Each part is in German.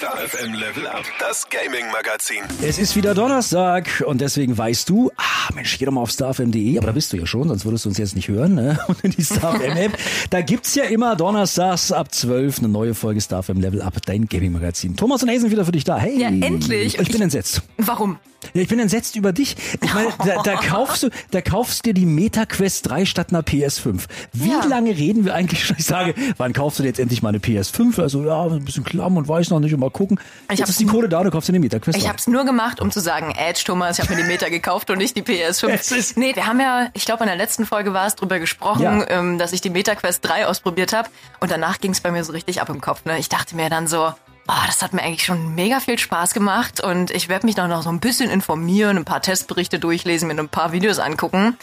Star FM Level Up, das Gaming Magazin. Es ist wieder Donnerstag und deswegen weißt du, ah Mensch, geh doch mal auf starfm.de, aber da bist du ja schon, sonst würdest du uns jetzt nicht hören, ne? Und in die StarFM App, da gibt's ja immer donnerstags ab 12 eine neue Folge StarFM Level Up, dein Gaming Magazin. Thomas und Hazen sind wieder für dich da. Hey. Ja, endlich. Ich bin Ich- entsetzt. Warum? Ja, ich bin entsetzt über dich. Ich meine, da, da kaufst du, da kaufst du dir die Meta Quest 3 statt einer PS5. Wie Ja. lange reden wir eigentlich schon? Ich sage, wann kaufst du dir jetzt endlich mal eine PS5? Also ja, ein bisschen klamm und weiß noch nicht und mal gucken. Ich jetzt ist die Kohle da, du kaufst dir eine Meta Quest Ich 3. habe es nur gemacht, um zu sagen, Edge, Thomas, ich habe mir die Meta gekauft und nicht die Es PS5. ist- Nee, wir haben ja, ich glaube in der letzten Folge war es drüber gesprochen, Ja. ähm, dass ich die Meta Quest 3 ausprobiert habe und danach ging es bei mir so richtig ab im Kopf. Ne? Ich dachte mir dann so, oh, das hat mir eigentlich schon mega viel Spaß gemacht und ich werde mich dann noch so ein bisschen informieren, ein paar Testberichte durchlesen, mir ein paar Videos angucken.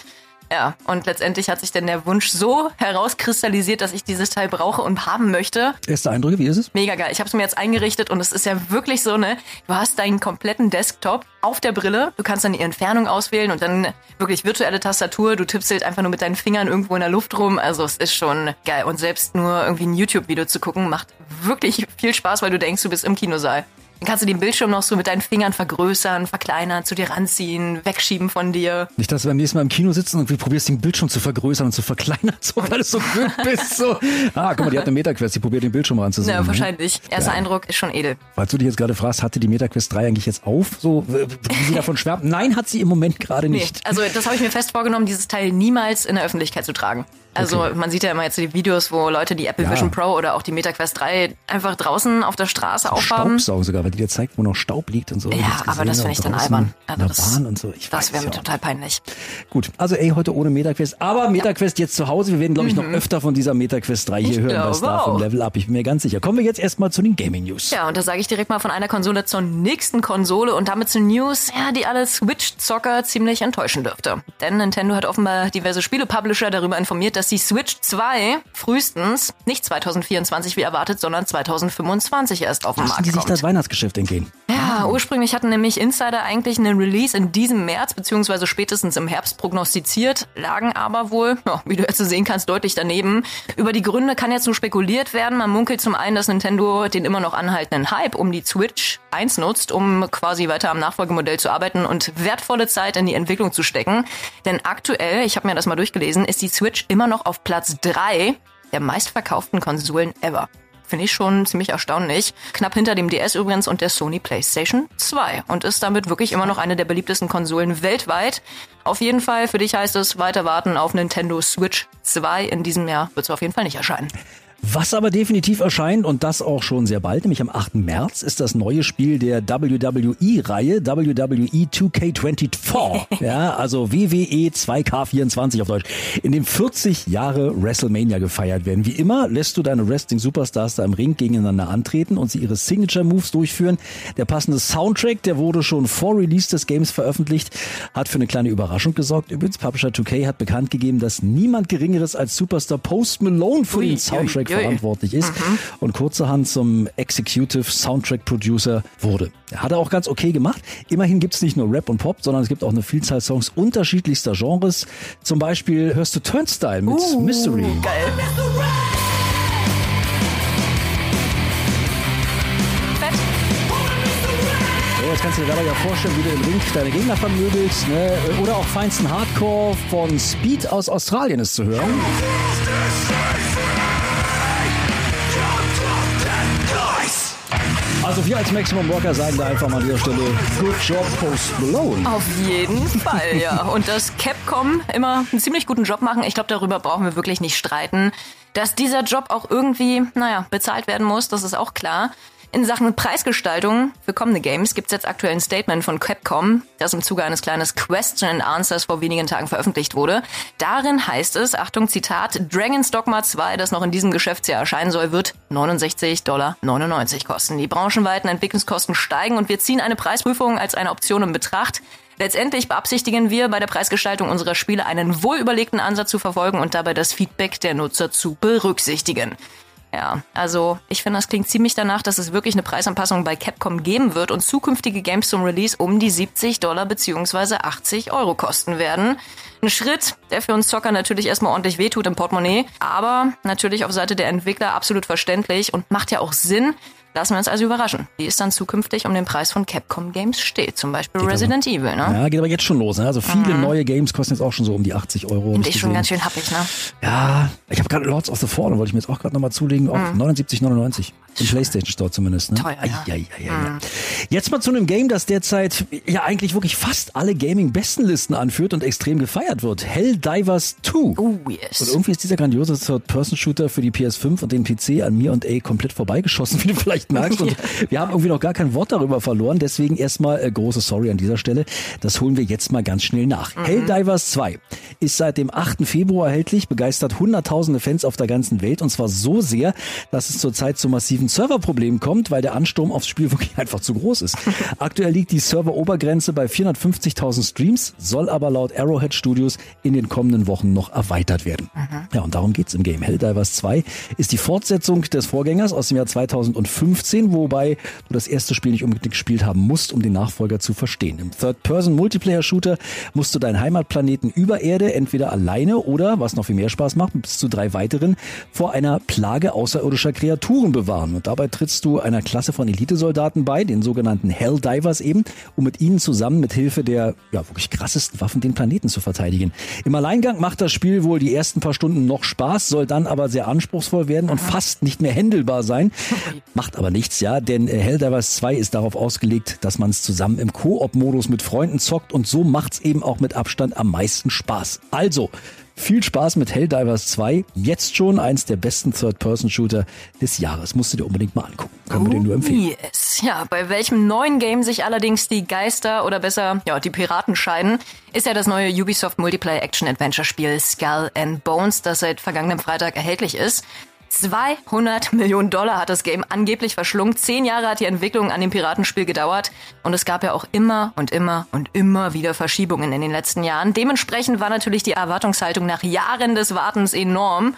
Ja, und letztendlich hat sich dann der Wunsch so herauskristallisiert, dass ich dieses Teil brauche und haben möchte. Erste Eindrücke, wie ist es? Mega geil. Ich habe es mir jetzt eingerichtet und es ist ja wirklich so, ne? Du hast deinen kompletten Desktop auf der Brille. Du kannst dann die Entfernung auswählen und dann wirklich virtuelle Tastatur. Du tippst halt einfach nur mit deinen Fingern irgendwo in der Luft rum. Also es ist schon geil. Und selbst nur irgendwie ein YouTube-Video zu gucken, macht wirklich viel Spaß, weil du denkst, du bist im Kinosaal. Dann kannst du den Bildschirm noch so mit deinen Fingern vergrößern, verkleinern, zu dir ranziehen, wegschieben von dir. Nicht, dass du beim nächsten Mal im Kino sitzen und du probierst den Bildschirm zu vergrößern und zu verkleinern, so, weil du so blöd bist. So. Ah, guck mal, die hat eine Meta-Quest, die probiert den Bildschirm ranzusehen. Ja, wahrscheinlich. Erster Geil. Eindruck ist schon edel. Falls du dich jetzt gerade fragst, hatte die MetaQuest 3 eigentlich jetzt auf, so wie sie davon schwärmt? Nein, hat sie im Moment gerade Nee, nicht. also das habe ich mir fest vorgenommen, dieses Teil niemals in der Öffentlichkeit zu tragen. Also Okay. man sieht ja immer jetzt die Videos, wo Leute die Apple Ja. Vision Pro oder auch die Meta Quest 3 einfach draußen auf der Straße aufhaben. Staubsaugen sogar, weil die dir zeigt, wo noch Staub liegt und so. Ja, hab's aber das finde ich dann albern. Also das, Bahn und so. Ich das wäre mir ja. total peinlich. Gut, also ey, heute ohne MetaQuest. Aber MetaQuest jetzt zu Hause. Wir werden, glaube ich, noch öfter von dieser MetaQuest 3 hier Mhm. Ich hören bei Star vom. Level Up. Ich bin mir ganz sicher. Kommen wir jetzt erstmal zu den Gaming News. Ja, und da sage ich direkt mal von einer Konsole zur nächsten Konsole und damit zu News, ja, die alle Switch-Zocker ziemlich enttäuschen dürfte. Denn Nintendo hat offenbar diverse Spiele-Publisher darüber informiert, dass die Switch 2 frühestens nicht 2024 wie erwartet, sondern 2025 erst auf den Lassen Markt die sich kommt. das Weihnachtsgeschäft entgehen. Ja, ursprünglich hatten nämlich Insider eigentlich einen Release in diesem März beziehungsweise spätestens im Herbst prognostiziert, lagen aber wohl, ja, wie du jetzt so sehen kannst, deutlich daneben. Über die Gründe kann jetzt nur spekuliert werden. Man munkelt zum einen, dass Nintendo den immer noch anhaltenden Hype um die Switch 1 nutzt, um quasi weiter am Nachfolgemodell zu arbeiten und wertvolle Zeit in die Entwicklung zu stecken. Denn aktuell, ich habe mir das mal durchgelesen, ist die Switch immer noch auf Platz 3 der meistverkauften Konsolen ever. Finde ich schon ziemlich erstaunlich. Knapp hinter dem DS übrigens und der Sony PlayStation 2 und ist damit wirklich immer noch eine der beliebtesten Konsolen weltweit. Auf jeden Fall, für dich heißt es weiter warten auf Nintendo Switch 2. In diesem Jahr wird es auf jeden Fall nicht erscheinen. Was aber definitiv erscheint und das auch schon sehr bald, nämlich am 8. März, ist das neue Spiel der WWE-Reihe, WWE 2K24. ja, also WWE 2K24 auf Deutsch, in dem 40 Jahre WrestleMania gefeiert werden. Wie immer lässt du deine Wrestling-Superstars da im Ring gegeneinander antreten und sie ihre Signature-Moves durchführen. Der passende Soundtrack, der wurde schon vor Release des Games veröffentlicht, hat für eine kleine Überraschung gesorgt. Übrigens, Publisher 2K hat bekannt gegeben, dass niemand Geringeres als Superstar Post Malone für den Soundtrack ui, ui. verantwortlich ist und kurzerhand zum Executive Soundtrack Producer wurde. Er hat er auch ganz okay gemacht. Immerhin gibt's nicht nur Rap und Pop, sondern es gibt auch eine Vielzahl Songs unterschiedlichster Genres. Zum Beispiel hörst du Turnstyle mit Uh, Mystery. Geil. Jetzt kannst du dir dabei ja vorstellen, wie du im Ring deine Gegner vermöbelst. Ne? Oder auch feinsten Hardcore von Speed aus Australien ist zu hören. Also wir als Maximum Rocker sagen da einfach mal an dieser Stelle Good Job Post Malone. Auf jeden Fall, ja. Und dass Capcom immer einen ziemlich guten Job machen, ich glaube, darüber brauchen wir wirklich nicht streiten. Dass dieser Job auch irgendwie, naja, bezahlt werden muss, das ist auch klar. In Sachen Preisgestaltung für kommende Games gibt es jetzt aktuell ein Statement von Capcom, das im Zuge eines kleines Question and Answers vor wenigen Tagen veröffentlicht wurde. Darin heißt es, Achtung Zitat, Dragon's Dogma 2, das noch in diesem Geschäftsjahr erscheinen soll, wird 69,99 Dollar kosten. Die branchenweiten Entwicklungskosten steigen und wir ziehen eine Preisprüfung als eine Option in Betracht. Letztendlich beabsichtigen wir bei der Preisgestaltung unserer Spiele einen wohlüberlegten Ansatz zu verfolgen und dabei das Feedback der Nutzer zu berücksichtigen. Ja, also ich finde, das klingt ziemlich danach, dass es wirklich eine Preisanpassung bei Capcom geben wird und zukünftige Games zum Release um die 70 Dollar beziehungsweise 80 Euro kosten werden. Ein Schritt, der für uns Zocker natürlich erstmal ordentlich wehtut im Portemonnaie, aber natürlich auf Seite der Entwickler absolut verständlich und macht ja auch Sinn, Lassen wir uns also überraschen, wie es dann zukünftig um den Preis von Capcom Games steht. Zum Beispiel geht Resident aber, Evil, ne? Ja, geht aber jetzt schon los. Ne? Also viele mhm. neue Games kosten jetzt auch schon so um die 80 Euro. Finde ich schon ganz schön happig, ne? Ja, ich habe gerade Lords of the Fallen, wollte ich mir jetzt auch gerade nochmal zulegen. Auch mhm. 79,99. Im PlayStation Store zumindest. Ne? Teuer, ja. Ja, ja, ja, mhm. Jetzt mal zu einem Game, das derzeit ja eigentlich wirklich fast alle Gaming-Bestenlisten anführt und extrem gefeiert wird. Helldivers 2. Oh, yes. Und irgendwie ist dieser grandiose Third-Person-Shooter für die PS5 und den PC an mir und A komplett vorbeigeschossen, wie du vielleicht merkst. Und wir haben irgendwie noch gar kein Wort darüber verloren. Deswegen erstmal äh, große Sorry an dieser Stelle. Das holen wir jetzt mal ganz schnell nach. Mhm. Helldivers 2 ist seit dem 8. Februar erhältlich, begeistert hunderttausende Fans auf der ganzen Welt und zwar so sehr, dass es zurzeit zu massiven Serverproblemen kommt, weil der Ansturm aufs Spiel wirklich einfach zu groß ist. Aktuell liegt die Serverobergrenze bei 450.000 Streams, soll aber laut Arrowhead Studios in den kommenden Wochen noch erweitert werden. Mhm. Ja, und darum geht's im Game. Helldivers 2 ist die Fortsetzung des Vorgängers aus dem Jahr 2015, wobei du das erste Spiel nicht unbedingt gespielt haben musst, um den Nachfolger zu verstehen. Im Third-Person-Multiplayer-Shooter musst du deinen Heimatplaneten über Erde entweder alleine oder, was noch viel mehr Spaß macht, bis zu drei weiteren vor einer Plage außerirdischer Kreaturen bewahren. Und dabei trittst du einer Klasse von Elitesoldaten bei, den sogenannten Helldivers eben, um mit ihnen zusammen mit Hilfe der ja wirklich krassesten Waffen den Planeten zu verteidigen. Im Alleingang macht das Spiel wohl die ersten paar Stunden noch Spaß, soll dann aber sehr anspruchsvoll werden und fast nicht mehr händelbar sein. Macht aber nichts, ja, denn äh, Helldivers 2 ist darauf ausgelegt, dass man es zusammen im Koop-Modus mit Freunden zockt und so macht's eben auch mit Abstand am meisten Spaß. Also, viel Spaß mit Helldivers 2. Jetzt schon eins der besten Third-Person-Shooter des Jahres. Musst du dir unbedingt mal angucken. Können wir dir nur empfehlen. Yes. Ja, bei welchem neuen Game sich allerdings die Geister oder besser, ja, die Piraten scheiden, ist ja das neue Ubisoft Multiplayer Action Adventure Spiel Skull and Bones, das seit vergangenem Freitag erhältlich ist. 200 Millionen Dollar hat das Game angeblich verschlungen. Zehn Jahre hat die Entwicklung an dem Piratenspiel gedauert. Und es gab ja auch immer und immer und immer wieder Verschiebungen in den letzten Jahren. Dementsprechend war natürlich die Erwartungshaltung nach Jahren des Wartens enorm.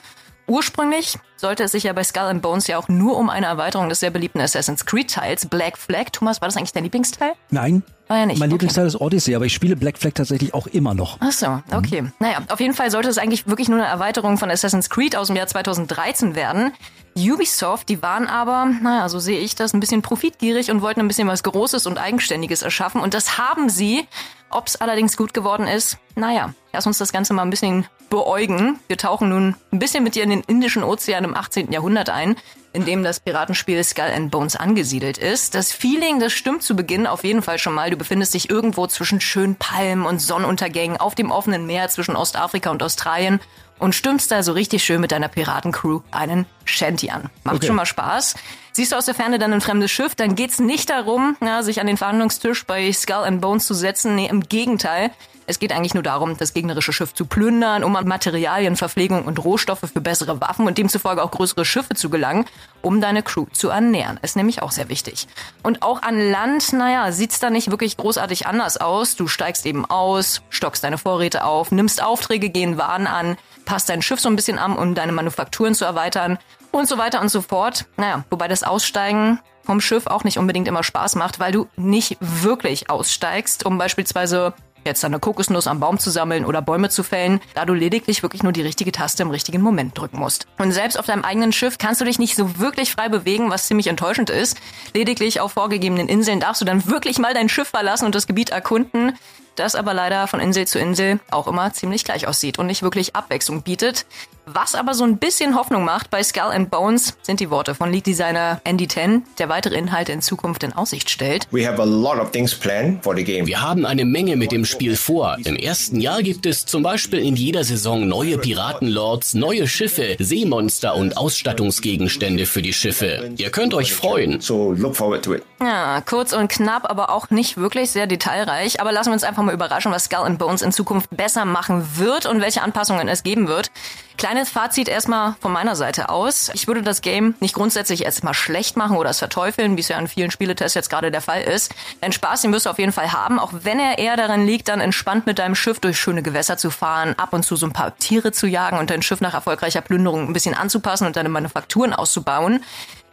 Ursprünglich sollte es sich ja bei Skull and Bones ja auch nur um eine Erweiterung des sehr beliebten Assassin's Creed Teils Black Flag. Thomas, war das eigentlich dein Lieblingsteil? Nein. War ja nicht. Mein okay. Lieblingsteil ist Odyssey, aber ich spiele Black Flag tatsächlich auch immer noch. Ach so, okay. Mhm. Naja, auf jeden Fall sollte es eigentlich wirklich nur eine Erweiterung von Assassin's Creed aus dem Jahr 2013 werden. Ubisoft, die waren aber, naja, so sehe ich das, ein bisschen profitgierig und wollten ein bisschen was Großes und Eigenständiges erschaffen. Und das haben sie. Ob es allerdings gut geworden ist, naja, lass uns das Ganze mal ein bisschen beäugen. Wir tauchen nun ein bisschen mit dir in den Indischen Ozean im 18. Jahrhundert ein, in dem das Piratenspiel Skull and Bones angesiedelt ist. Das Feeling, das stimmt zu Beginn auf jeden Fall schon mal. Du befindest dich irgendwo zwischen schönen Palmen und Sonnenuntergängen auf dem offenen Meer zwischen Ostafrika und Australien und stimmst da so richtig schön mit deiner Piratencrew einen Shanty an. Macht okay. schon mal Spaß. Siehst du aus der Ferne dann ein fremdes Schiff, dann geht's nicht darum, ja, sich an den Verhandlungstisch bei Skull and Bones zu setzen. Nee, im Gegenteil. Es geht eigentlich nur darum, das gegnerische Schiff zu plündern, um an Materialien, Verpflegung und Rohstoffe für bessere Waffen und demzufolge auch größere Schiffe zu gelangen, um deine Crew zu ernähren. Ist nämlich auch sehr wichtig. Und auch an Land, naja, sieht's da nicht wirklich großartig anders aus. Du steigst eben aus, stockst deine Vorräte auf, nimmst Aufträge, gehen Waren an, passt dein Schiff so ein bisschen an, um deine Manufakturen zu erweitern und so weiter und so fort. Naja, wobei das Aussteigen vom Schiff auch nicht unbedingt immer Spaß macht, weil du nicht wirklich aussteigst, um beispielsweise jetzt eine Kokosnuss am Baum zu sammeln oder Bäume zu fällen, da du lediglich wirklich nur die richtige Taste im richtigen Moment drücken musst. Und selbst auf deinem eigenen Schiff kannst du dich nicht so wirklich frei bewegen, was ziemlich enttäuschend ist. Lediglich auf vorgegebenen Inseln darfst du dann wirklich mal dein Schiff verlassen und das Gebiet erkunden das aber leider von Insel zu Insel auch immer ziemlich gleich aussieht und nicht wirklich Abwechslung bietet. Was aber so ein bisschen Hoffnung macht bei Skull and Bones, sind die Worte von Lead-Designer Andy Ten, der weitere Inhalte in Zukunft in Aussicht stellt. We have a lot of things planned for the game. Wir haben eine Menge mit dem Spiel vor. Im ersten Jahr gibt es zum Beispiel in jeder Saison neue Piratenlords, neue Schiffe, Seemonster und Ausstattungsgegenstände für die Schiffe. Ihr könnt euch freuen. So look forward to it. Ja, kurz und knapp, aber auch nicht wirklich sehr detailreich. Aber lassen wir uns einfach mal überraschen, was Skull and Bones in Zukunft besser machen wird und welche Anpassungen es geben wird. Kleines Fazit erstmal von meiner Seite aus. Ich würde das Game nicht grundsätzlich erstmal schlecht machen oder es verteufeln, wie es ja in vielen Spieletests jetzt gerade der Fall ist. Denn Spaß, den wirst du auf jeden Fall haben, auch wenn er eher darin liegt, dann entspannt mit deinem Schiff durch schöne Gewässer zu fahren, ab und zu so ein paar Tiere zu jagen und dein Schiff nach erfolgreicher Plünderung ein bisschen anzupassen und deine Manufakturen auszubauen.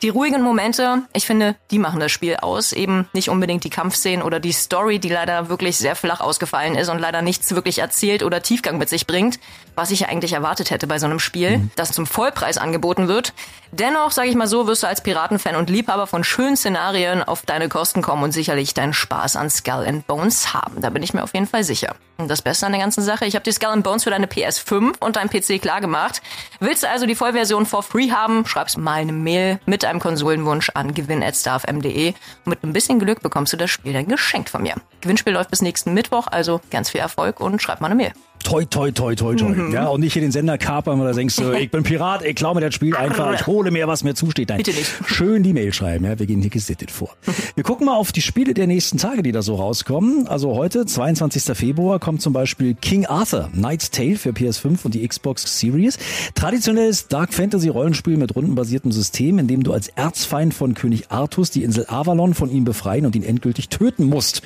Die ruhigen Momente, ich finde, die machen das Spiel aus. Eben nicht unbedingt die Kampfszenen oder die Story, die leider wirklich sehr flach ausgefallen ist und leider nichts wirklich erzählt oder Tiefgang mit sich bringt, was ich ja eigentlich erwartet hätte bei so einem Spiel, mhm. das zum Vollpreis angeboten wird. Dennoch, sage ich mal so, wirst du als Piratenfan und Liebhaber von schönen Szenarien auf deine Kosten kommen und sicherlich deinen Spaß an Skull and Bones haben. Da bin ich mir auf jeden Fall sicher. Und das Beste an der ganzen Sache, ich habe die Skull and Bones für deine PS5 und deinen PC klar gemacht. Willst du also die Vollversion for free haben, schreib's mal eine Mail mit einem Konsolenwunsch an gewinn.starfm.de. Mit ein bisschen Glück bekommst du das Spiel dann geschenkt von mir. Gewinnspiel läuft bis nächsten Mittwoch, also ganz viel Erfolg und schreib mal eine Mail toi, toi, toi, toi, toi. Mhm. Ja, und nicht hier den Sender kapern oder denkst du, ich bin Pirat, ich klaue mir das Spiel einfach, ich hole mir, was mir zusteht. Nein, Bitte nicht. Schön die Mail schreiben, ja, wir gehen hier gesittet vor. Wir gucken mal auf die Spiele der nächsten Tage, die da so rauskommen. Also heute, 22. Februar, kommt zum Beispiel King Arthur, Knight's Tale für PS5 und die Xbox Series. Traditionelles Dark Fantasy Rollenspiel mit rundenbasiertem System, in dem du als Erzfeind von König Artus die Insel Avalon von ihm befreien und ihn endgültig töten musst.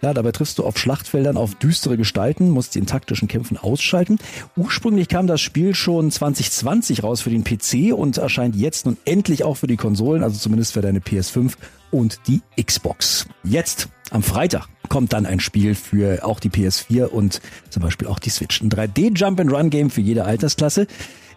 Ja, dabei triffst du auf Schlachtfeldern auf düstere Gestalten, musst sie in taktischen Kämpfen Kämpfen ausschalten. Ursprünglich kam das Spiel schon 2020 raus für den PC und erscheint jetzt nun endlich auch für die Konsolen, also zumindest für deine PS5 und die Xbox. Jetzt am Freitag kommt dann ein Spiel für auch die PS4 und zum Beispiel auch die Switch. Ein 3D Jump and Run Game für jede Altersklasse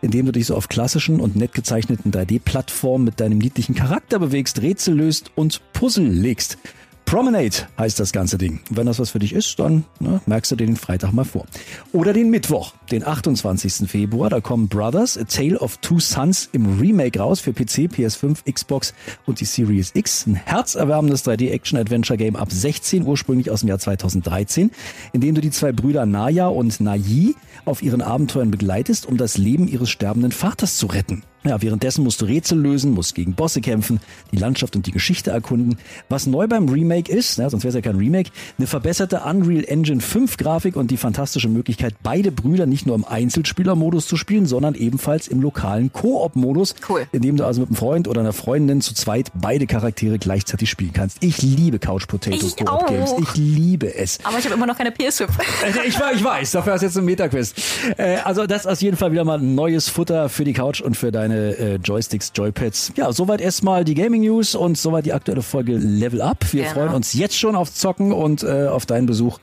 in dem du dich so auf klassischen und nett gezeichneten 3D-Plattformen mit deinem niedlichen Charakter bewegst, Rätsel löst und Puzzle legst. Promenade heißt das ganze Ding. wenn das was für dich ist, dann ne, merkst du dir den Freitag mal vor. Oder den Mittwoch, den 28. Februar. Da kommen Brothers, A Tale of Two Sons im Remake raus für PC, PS5, Xbox und die Series X. Ein herzerwärmendes 3D-Action-Adventure-Game ab 16, ursprünglich aus dem Jahr 2013, in dem du die zwei Brüder Naya und Nayi auf ihren Abenteuern begleitest, um das Leben ihres sterbenden Vaters zu retten. Ja, währenddessen musst du Rätsel lösen, musst gegen Bosse kämpfen, die Landschaft und die Geschichte erkunden. Was neu beim Remake ist, ja, sonst wäre es ja kein Remake, eine verbesserte Unreal Engine 5 Grafik und die fantastische Möglichkeit, beide Brüder nicht nur im Einzelspielermodus zu spielen, sondern ebenfalls im lokalen Koop-Modus, cool. in dem du also mit einem Freund oder einer Freundin zu zweit beide Charaktere gleichzeitig spielen kannst. Ich liebe Couch Potato Koop Games. Ich liebe es. Aber ich habe immer noch keine PS5. Äh, ich, ich weiß, dafür hast du jetzt ein Meta-Quest. Äh, also das ist auf jeden Fall wieder mal neues Futter für die Couch und für deine deine äh, Joysticks, Joypads. Ja, soweit erstmal die Gaming News und soweit die aktuelle Folge Level Up. Wir genau. freuen uns jetzt schon auf Zocken und äh, auf deinen Besuch.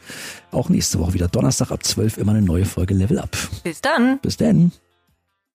Auch nächste Woche wieder Donnerstag ab 12 immer eine neue Folge Level Up. Bis dann. Bis dann.